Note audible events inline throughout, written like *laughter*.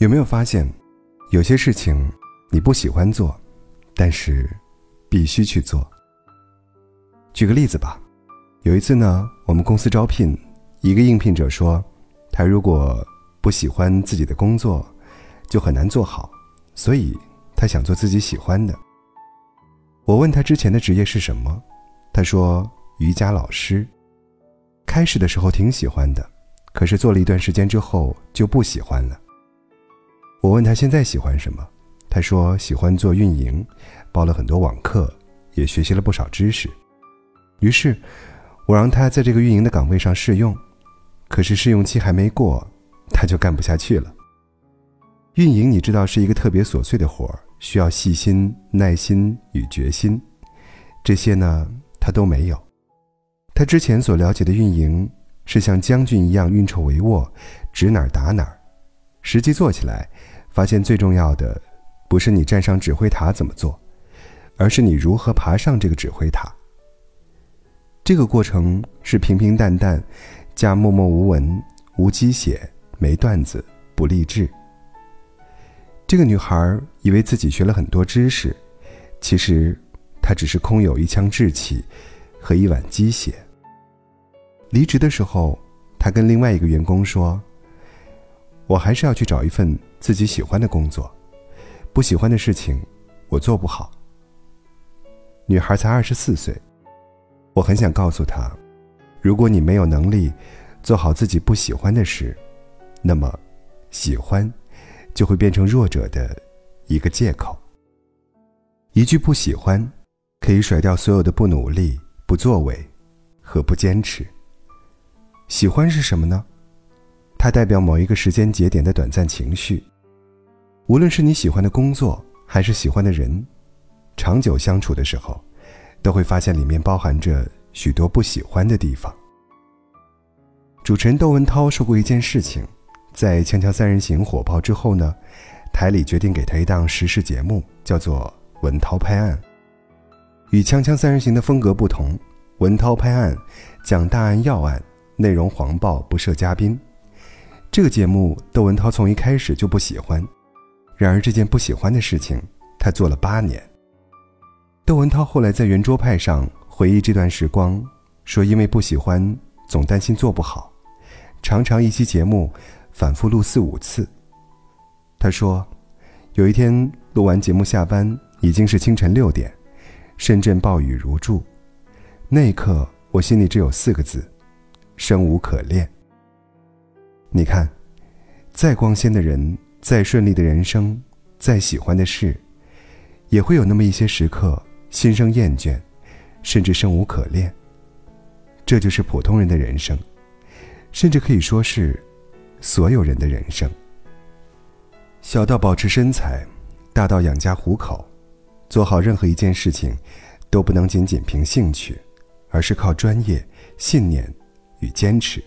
有没有发现，有些事情你不喜欢做，但是必须去做？举个例子吧，有一次呢，我们公司招聘，一个应聘者说，他如果不喜欢自己的工作，就很难做好，所以他想做自己喜欢的。我问他之前的职业是什么，他说瑜伽老师。开始的时候挺喜欢的，可是做了一段时间之后就不喜欢了。我问他现在喜欢什么，他说喜欢做运营，报了很多网课，也学习了不少知识。于是，我让他在这个运营的岗位上试用，可是试用期还没过，他就干不下去了。运营你知道是一个特别琐碎的活儿，需要细心、耐心与决心，这些呢他都没有。他之前所了解的运营是像将军一样运筹帷幄，指哪儿打哪儿。实际做起来，发现最重要的不是你站上指挥塔怎么做，而是你如何爬上这个指挥塔。这个过程是平平淡淡，加默默无闻，无鸡血，没段子，不励志。这个女孩以为自己学了很多知识，其实她只是空有一腔志气和一碗鸡血。离职的时候，他跟另外一个员工说：“我还是要去找一份自己喜欢的工作，不喜欢的事情我做不好。”女孩才二十四岁，我很想告诉她：如果你没有能力做好自己不喜欢的事，那么喜欢就会变成弱者的一个借口。一句不喜欢，可以甩掉所有的不努力、不作为和不坚持。喜欢是什么呢？它代表某一个时间节点的短暂情绪。无论是你喜欢的工作，还是喜欢的人，长久相处的时候，都会发现里面包含着许多不喜欢的地方。主持人窦文涛说过一件事情，在《锵锵三人行》火爆之后呢，台里决定给他一档时事节目，叫做《文涛拍案》。与《锵锵三人行》的风格不同，《文涛拍案》讲大案要案。内容黄暴不设嘉宾，这个节目窦文涛从一开始就不喜欢。然而这件不喜欢的事情，他做了八年。窦文涛后来在圆桌派上回忆这段时光，说因为不喜欢，总担心做不好，常常一期节目反复录四五次。他说，有一天录完节目下班已经是清晨六点，深圳暴雨如注，那一刻我心里只有四个字。生无可恋。你看，再光鲜的人，再顺利的人生，再喜欢的事，也会有那么一些时刻心生厌倦，甚至生无可恋。这就是普通人的人生，甚至可以说是所有人的人生。小到保持身材，大到养家糊口，做好任何一件事情，都不能仅仅凭兴趣，而是靠专业、信念。与坚持，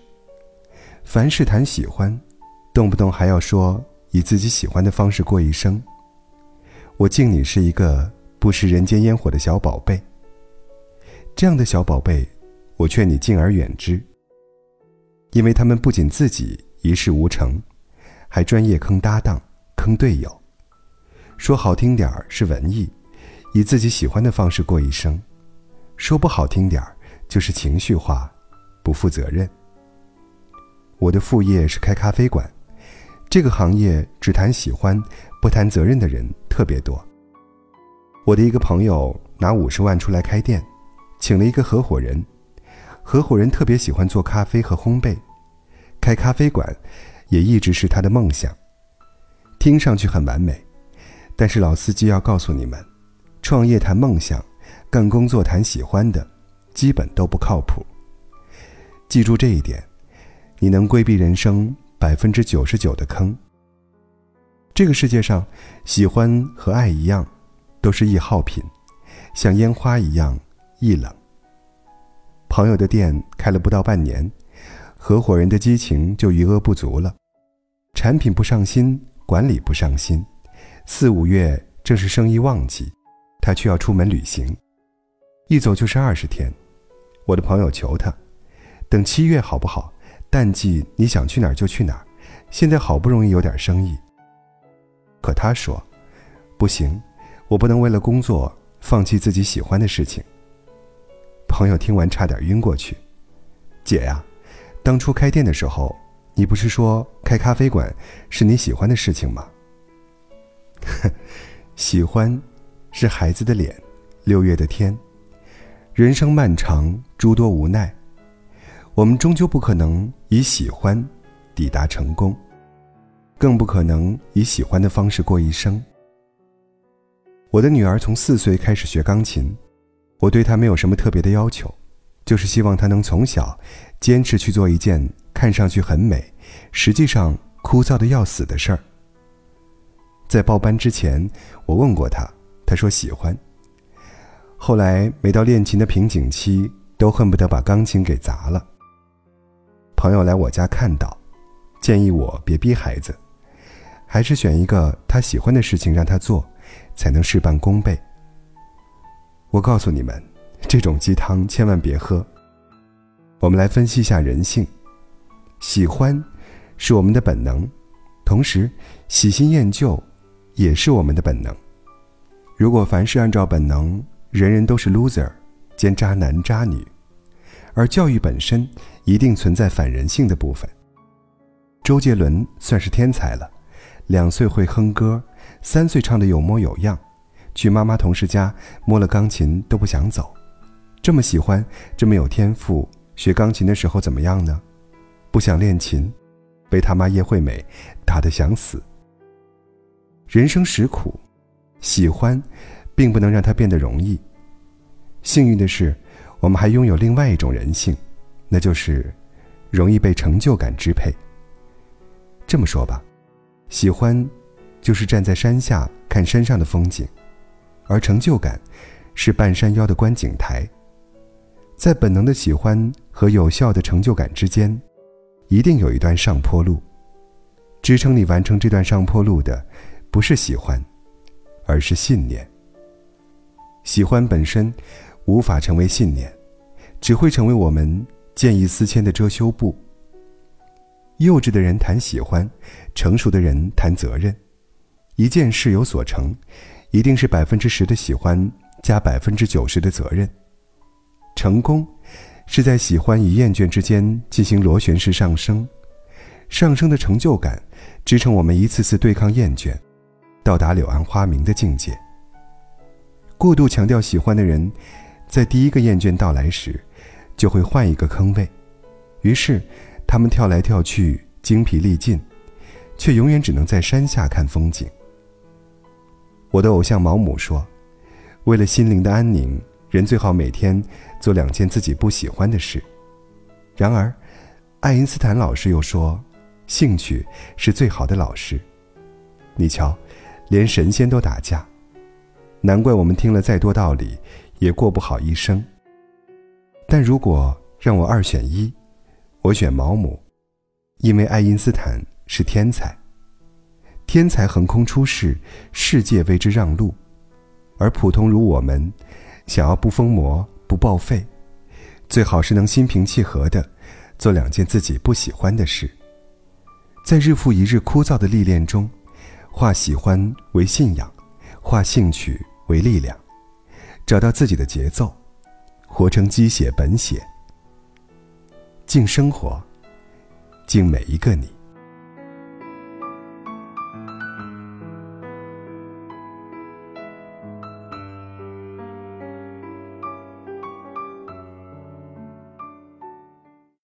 凡事谈喜欢，动不动还要说以自己喜欢的方式过一生。我敬你是一个不食人间烟火的小宝贝。这样的小宝贝，我劝你敬而远之。因为他们不仅自己一事无成，还专业坑搭档、坑队友。说好听点儿是文艺，以自己喜欢的方式过一生；说不好听点儿就是情绪化。不负责任。我的副业是开咖啡馆，这个行业只谈喜欢，不谈责任的人特别多。我的一个朋友拿五十万出来开店，请了一个合伙人，合伙人特别喜欢做咖啡和烘焙，开咖啡馆也一直是他的梦想。听上去很完美，但是老司机要告诉你们，创业谈梦想，干工作谈喜欢的，基本都不靠谱。记住这一点，你能规避人生百分之九十九的坑。这个世界上，喜欢和爱一样，都是易耗品，像烟花一样易冷。朋友的店开了不到半年，合伙人的激情就余额不足了，产品不上心，管理不上心，四五月正是生意旺季，他却要出门旅行，一走就是二十天。我的朋友求他。等七月好不好？淡季你想去哪儿就去哪儿。现在好不容易有点生意，可他说：“不行，我不能为了工作放弃自己喜欢的事情。”朋友听完差点晕过去。姐呀，当初开店的时候，你不是说开咖啡馆是你喜欢的事情吗？呵 *laughs* 喜欢，是孩子的脸，六月的天。人生漫长，诸多无奈，我们终究不可能以喜欢抵达成功，更不可能以喜欢的方式过一生。我的女儿从四岁开始学钢琴，我对她没有什么特别的要求，就是希望她能从小坚持去做一件看上去很美，实际上枯燥的要死的事儿。在报班之前，我问过她，她说喜欢。后来每到练琴的瓶颈期，都恨不得把钢琴给砸了。朋友来我家看到，建议我别逼孩子，还是选一个他喜欢的事情让他做，才能事半功倍。我告诉你们，这种鸡汤千万别喝。我们来分析一下人性，喜欢是我们的本能，同时喜新厌旧。也是我们的本能。如果凡事按照本能，人人都是 loser，兼渣男渣女，而教育本身一定存在反人性的部分。周杰伦算是天才了，两岁会哼歌，三岁唱的有模有样，去妈妈同事家摸了钢琴都不想走。这么喜欢，这么有天赋，学钢琴的时候怎么样呢？不想练琴，被他妈叶惠美打得想死。人生实苦，喜欢，并不能让它变得容易。幸运的是，我们还拥有另外一种人性，那就是容易被成就感支配。这么说吧，喜欢，就是站在山下看山上的风景，而成就感，是半山腰的观景台。在本能的喜欢和有效的成就感之间，一定有一段上坡路，支撑你完成这段上坡路的。不是喜欢，而是信念。喜欢本身无法成为信念，只会成为我们见异思迁的遮羞布。幼稚的人谈喜欢，成熟的人谈责任。一件事有所成，一定是百分之十的喜欢加百分之九十的责任。成功是在喜欢与厌倦之间进行螺旋式上升，上升的成就感支撑我们一次次对抗厌倦。到达柳暗花明的境界。过度强调喜欢的人，在第一个厌倦到来时，就会换一个坑位，于是他们跳来跳去，精疲力尽，却永远只能在山下看风景。我的偶像毛姆说：“为了心灵的安宁，人最好每天做两件自己不喜欢的事。”然而，爱因斯坦老师又说：“兴趣是最好的老师。”你瞧。连神仙都打架，难怪我们听了再多道理，也过不好一生。但如果让我二选一，我选毛姆，因为爱因斯坦是天才。天才横空出世，世界为之让路，而普通如我们，想要不疯魔不报废，最好是能心平气和的做两件自己不喜欢的事，在日复一日枯燥的历练中。化喜欢为信仰，化兴趣为力量，找到自己的节奏，活成鸡血本血，敬生活，敬每一个你。